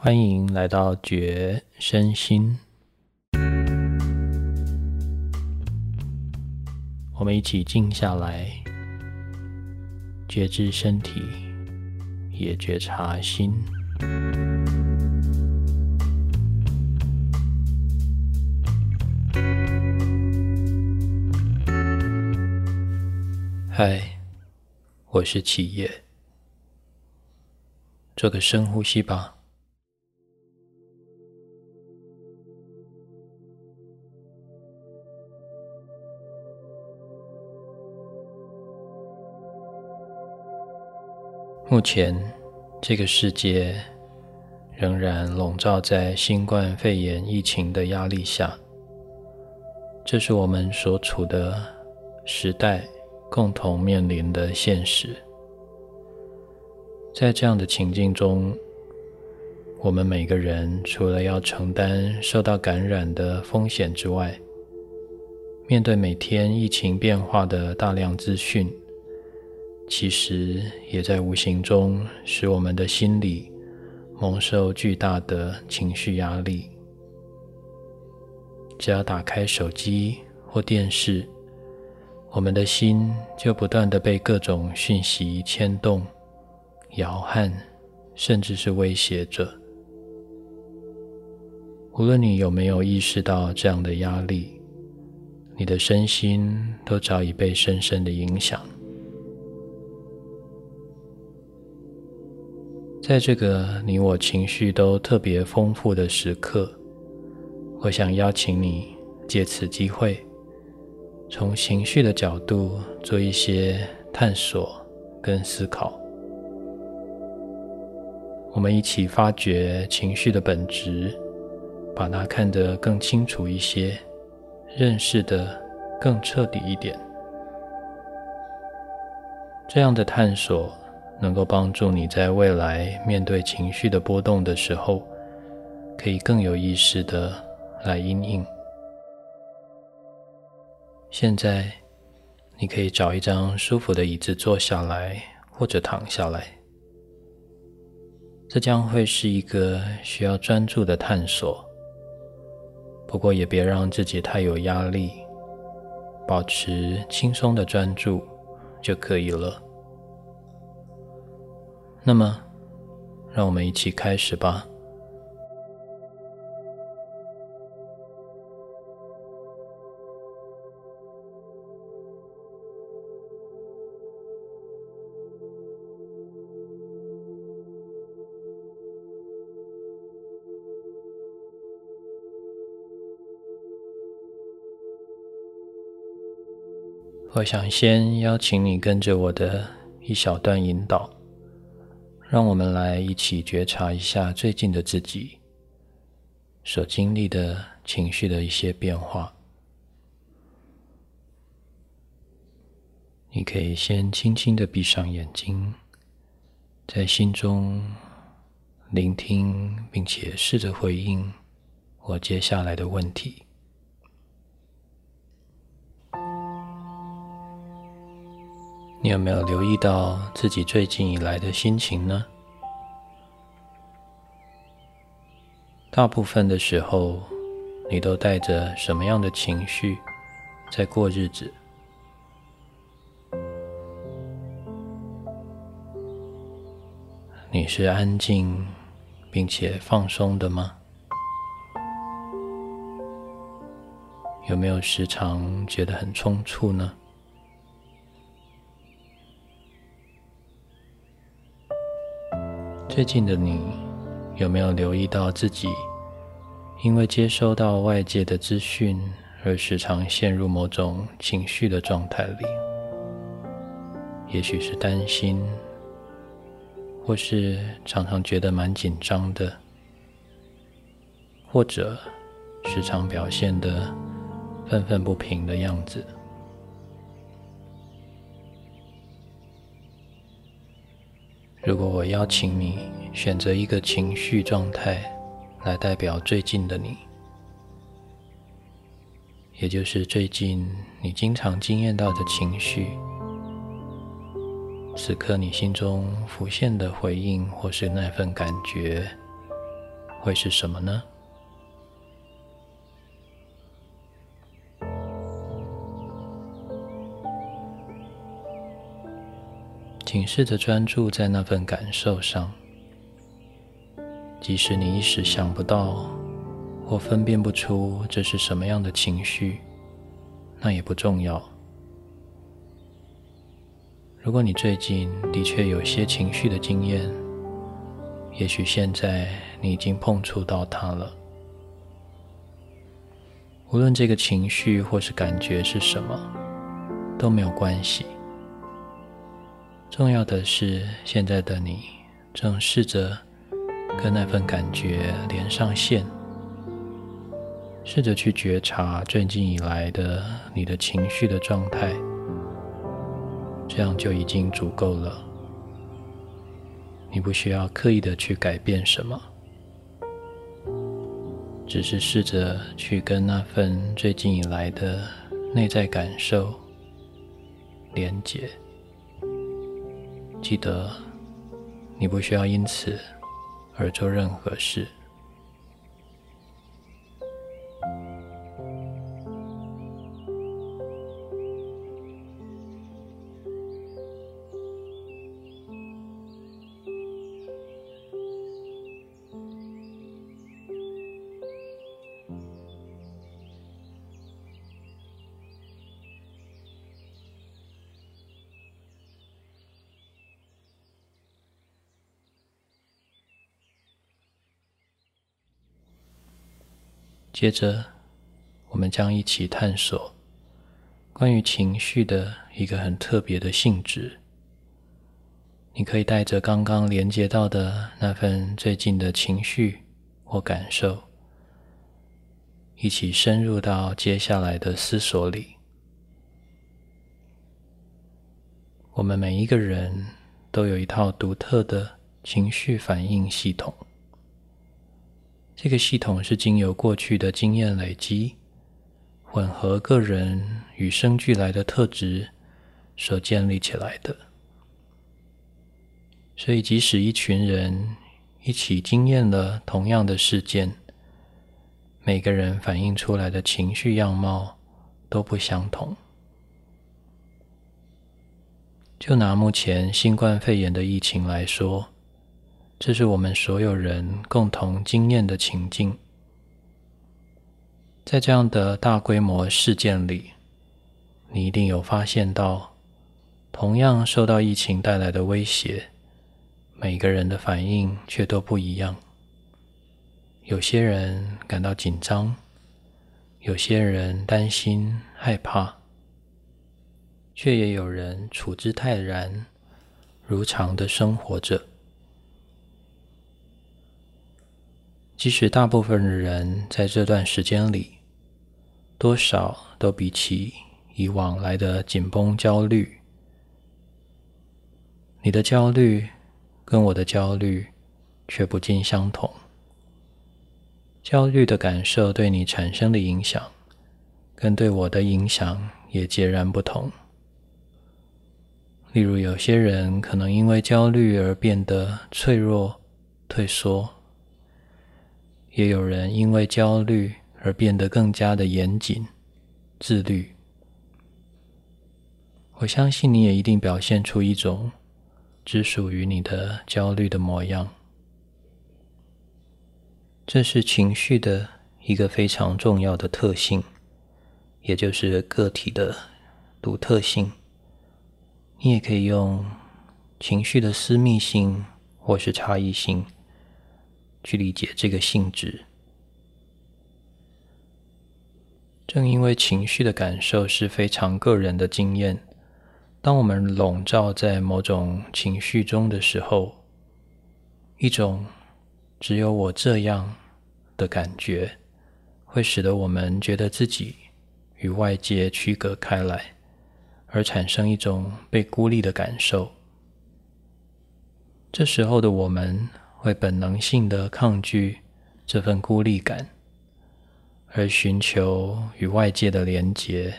欢迎来到觉身心，我们一起静下来，觉知身体，也觉察心。嗨，我是企业，做个深呼吸吧。目前，这个世界仍然笼罩在新冠肺炎疫情的压力下，这是我们所处的时代共同面临的现实。在这样的情境中，我们每个人除了要承担受到感染的风险之外，面对每天疫情变化的大量资讯。其实也在无形中使我们的心理蒙受巨大的情绪压力。只要打开手机或电视，我们的心就不断的被各种讯息牵动、摇撼，甚至是威胁着。无论你有没有意识到这样的压力，你的身心都早已被深深的影响。在这个你我情绪都特别丰富的时刻，我想邀请你借此机会，从情绪的角度做一些探索跟思考。我们一起发掘情绪的本质，把它看得更清楚一些，认识的更彻底一点。这样的探索。能够帮助你在未来面对情绪的波动的时候，可以更有意识的来应应。现在，你可以找一张舒服的椅子坐下来，或者躺下来。这将会是一个需要专注的探索，不过也别让自己太有压力，保持轻松的专注就可以了。那么，让我们一起开始吧。我想先邀请你跟着我的一小段引导。让我们来一起觉察一下最近的自己所经历的情绪的一些变化。你可以先轻轻的闭上眼睛，在心中聆听，并且试着回应我接下来的问题。你有没有留意到自己最近以来的心情呢？大部分的时候，你都带着什么样的情绪在过日子？你是安静并且放松的吗？有没有时常觉得很冲突呢？最近的你有没有留意到自己因为接收到外界的资讯而时常陷入某种情绪的状态里？也许是担心，或是常常觉得蛮紧张的，或者时常表现的愤愤不平的样子。如果我邀请你选择一个情绪状态来代表最近的你，也就是最近你经常经验到的情绪，此刻你心中浮现的回应或是那份感觉，会是什么呢？请试着专注在那份感受上，即使你一时想不到或分辨不出这是什么样的情绪，那也不重要。如果你最近的确有些情绪的经验，也许现在你已经碰触到它了。无论这个情绪或是感觉是什么，都没有关系。重要的是，现在的你正试着跟那份感觉连上线，试着去觉察最近以来的你的情绪的状态，这样就已经足够了。你不需要刻意的去改变什么，只是试着去跟那份最近以来的内在感受连接。记得，你不需要因此而做任何事。接着，我们将一起探索关于情绪的一个很特别的性质。你可以带着刚刚连接到的那份最近的情绪或感受，一起深入到接下来的思索里。我们每一个人都有一套独特的情绪反应系统。这个系统是经由过去的经验累积，混合个人与生俱来的特质所建立起来的。所以，即使一群人一起经验了同样的事件，每个人反映出来的情绪样貌都不相同。就拿目前新冠肺炎的疫情来说。这是我们所有人共同经验的情境。在这样的大规模事件里，你一定有发现到，同样受到疫情带来的威胁，每个人的反应却都不一样。有些人感到紧张，有些人担心害怕，却也有人处之泰然，如常的生活着。即使大部分的人在这段时间里，多少都比起以往来的紧绷、焦虑，你的焦虑跟我的焦虑却不尽相同。焦虑的感受对你产生的影响，跟对我的影响也截然不同。例如，有些人可能因为焦虑而变得脆弱、退缩。也有人因为焦虑而变得更加的严谨、自律。我相信你也一定表现出一种只属于你的焦虑的模样。这是情绪的一个非常重要的特性，也就是个体的独特性。你也可以用情绪的私密性或是差异性。去理解这个性质。正因为情绪的感受是非常个人的经验，当我们笼罩在某种情绪中的时候，一种只有我这样的感觉，会使得我们觉得自己与外界区隔开来，而产生一种被孤立的感受。这时候的我们。会本能性的抗拒这份孤立感，而寻求与外界的连结，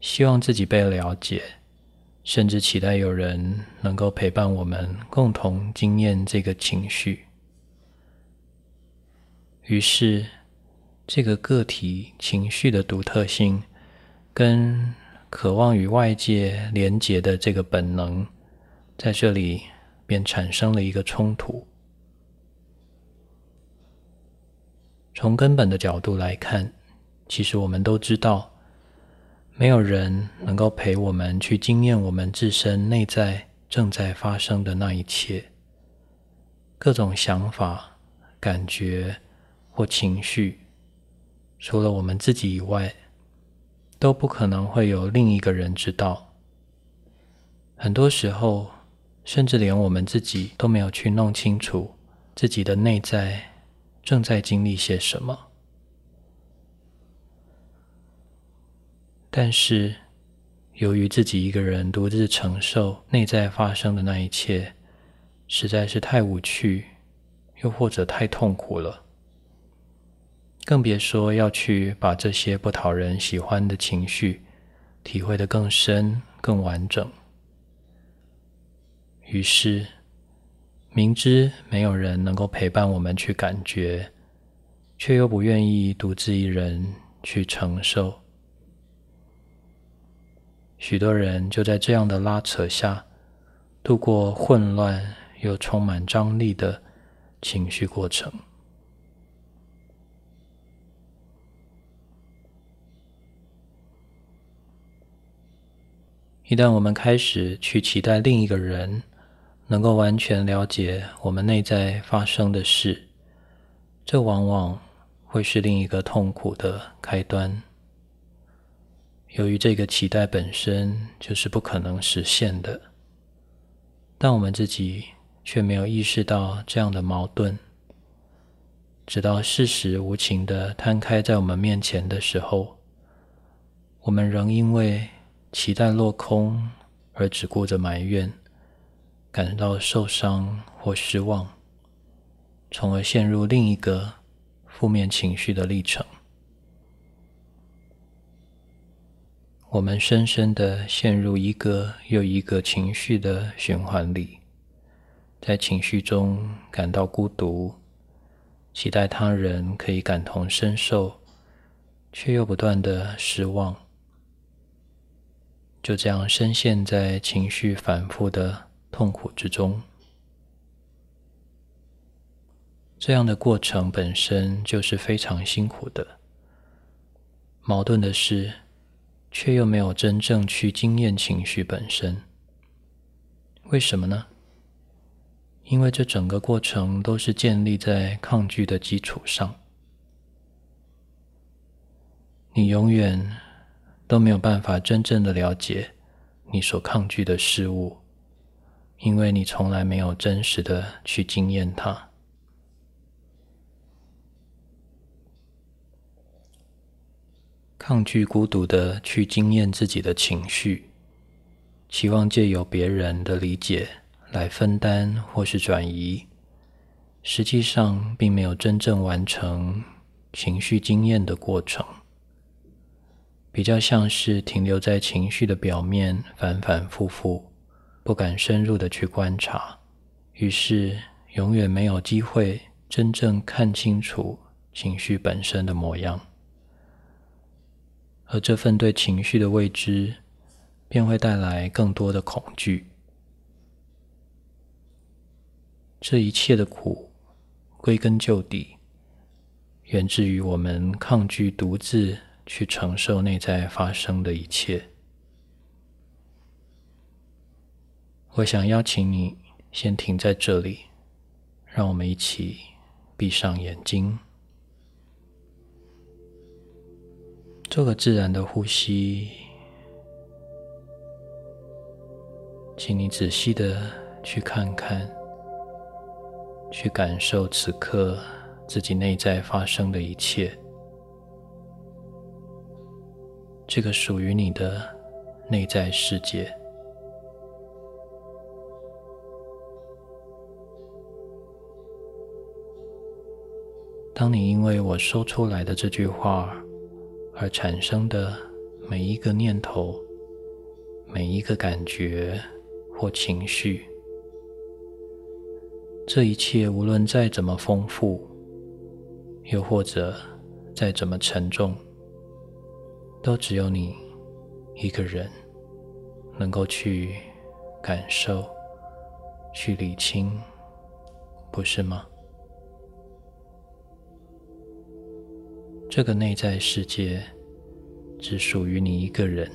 希望自己被了解，甚至期待有人能够陪伴我们共同经验这个情绪。于是，这个个体情绪的独特性，跟渴望与外界连结的这个本能，在这里便产生了一个冲突。从根本的角度来看，其实我们都知道，没有人能够陪我们去经验我们自身内在正在发生的那一切，各种想法、感觉。或情绪，除了我们自己以外，都不可能会有另一个人知道。很多时候，甚至连我们自己都没有去弄清楚自己的内在正在经历些什么。但是，由于自己一个人独自承受内在发生的那一切，实在是太无趣，又或者太痛苦了。更别说要去把这些不讨人喜欢的情绪体会得更深、更完整。于是，明知没有人能够陪伴我们去感觉，却又不愿意独自一人去承受。许多人就在这样的拉扯下，度过混乱又充满张力的情绪过程。一旦我们开始去期待另一个人能够完全了解我们内在发生的事，这往往会是另一个痛苦的开端。由于这个期待本身就是不可能实现的，但我们自己却没有意识到这样的矛盾，直到事实无情的摊开在我们面前的时候，我们仍因为。期待落空，而只顾着埋怨，感到受伤或失望，从而陷入另一个负面情绪的历程。我们深深的陷入一个又一个情绪的循环里，在情绪中感到孤独，期待他人可以感同身受，却又不断的失望。就这样深陷在情绪反复的痛苦之中，这样的过程本身就是非常辛苦的。矛盾的是，却又没有真正去经验情绪本身。为什么呢？因为这整个过程都是建立在抗拒的基础上，你永远。都没有办法真正的了解你所抗拒的事物，因为你从来没有真实的去经验它。抗拒孤独的去经验自己的情绪，期望借由别人的理解来分担或是转移，实际上并没有真正完成情绪经验的过程。比较像是停留在情绪的表面，反反复复，不敢深入的去观察，于是永远没有机会真正看清楚情绪本身的模样，而这份对情绪的未知，便会带来更多的恐惧。这一切的苦，归根究底，源自于我们抗拒独自。去承受内在发生的一切。我想邀请你先停在这里，让我们一起闭上眼睛，做个自然的呼吸。请你仔细的去看看，去感受此刻自己内在发生的一切。这个属于你的内在世界。当你因为我说出来的这句话而产生的每一个念头、每一个感觉或情绪，这一切无论再怎么丰富，又或者再怎么沉重，都只有你一个人能够去感受、去理清，不是吗？这个内在世界只属于你一个人，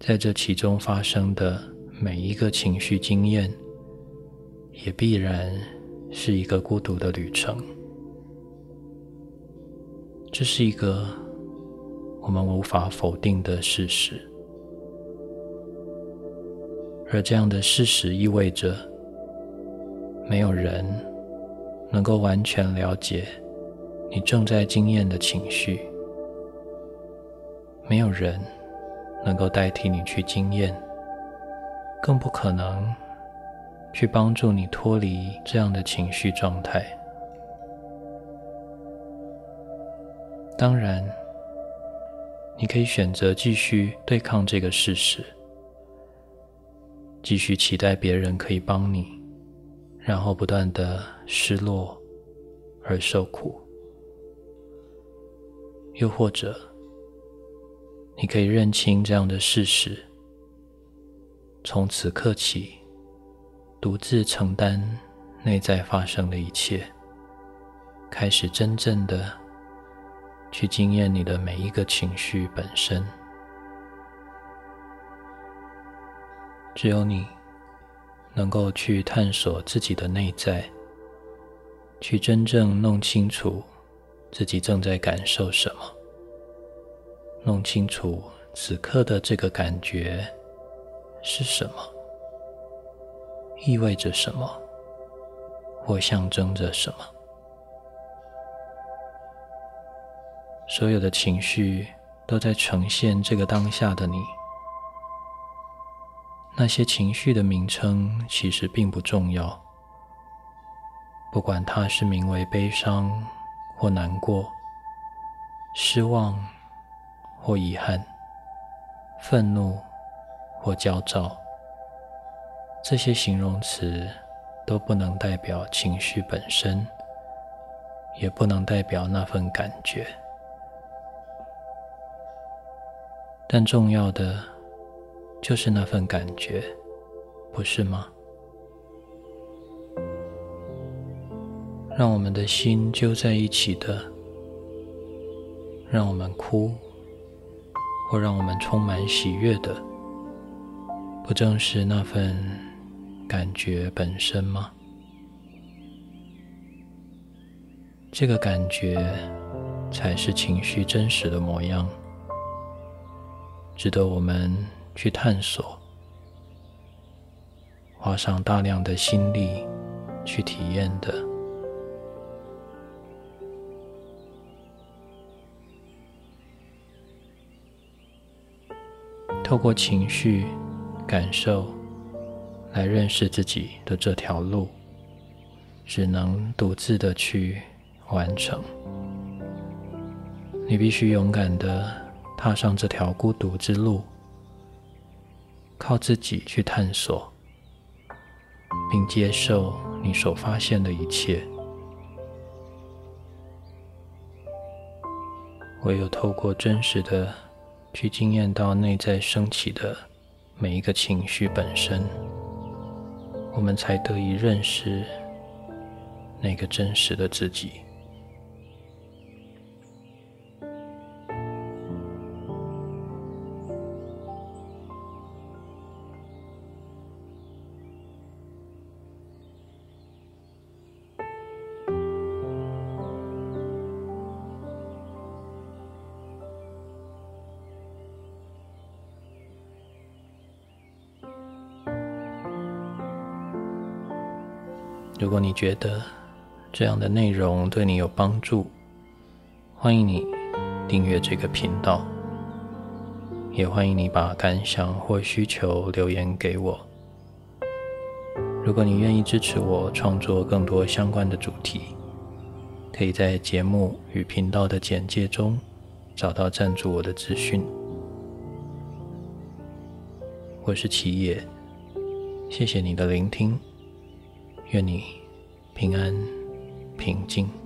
在这其中发生的每一个情绪经验，也必然是一个孤独的旅程。这是一个我们无法否定的事实，而这样的事实意味着，没有人能够完全了解。你正在经验的情绪，没有人能够代替你去经验，更不可能去帮助你脱离这样的情绪状态。当然，你可以选择继续对抗这个事实，继续期待别人可以帮你，然后不断的失落而受苦。又或者，你可以认清这样的事实，从此刻起，独自承担内在发生的一切，开始真正的去经验你的每一个情绪本身。只有你能够去探索自己的内在，去真正弄清楚。自己正在感受什么？弄清楚此刻的这个感觉是什么，意味着什么，或象征着什么？所有的情绪都在呈现这个当下的你。那些情绪的名称其实并不重要，不管它是名为悲伤。或难过、失望或遗憾、愤怒或焦躁，这些形容词都不能代表情绪本身，也不能代表那份感觉。但重要的就是那份感觉，不是吗？让我们的心揪在一起的，让我们哭，或让我们充满喜悦的，不正是那份感觉本身吗？这个感觉才是情绪真实的模样，值得我们去探索，花上大量的心力去体验的。透过情绪感受来认识自己的这条路，只能独自的去完成。你必须勇敢的踏上这条孤独之路，靠自己去探索，并接受你所发现的一切。唯有透过真实的。去惊艳到内在升起的每一个情绪本身，我们才得以认识那个真实的自己。如果你觉得这样的内容对你有帮助，欢迎你订阅这个频道，也欢迎你把感想或需求留言给我。如果你愿意支持我创作更多相关的主题，可以在节目与频道的简介中找到赞助我的资讯。我是齐野，谢谢你的聆听。愿你平安平静。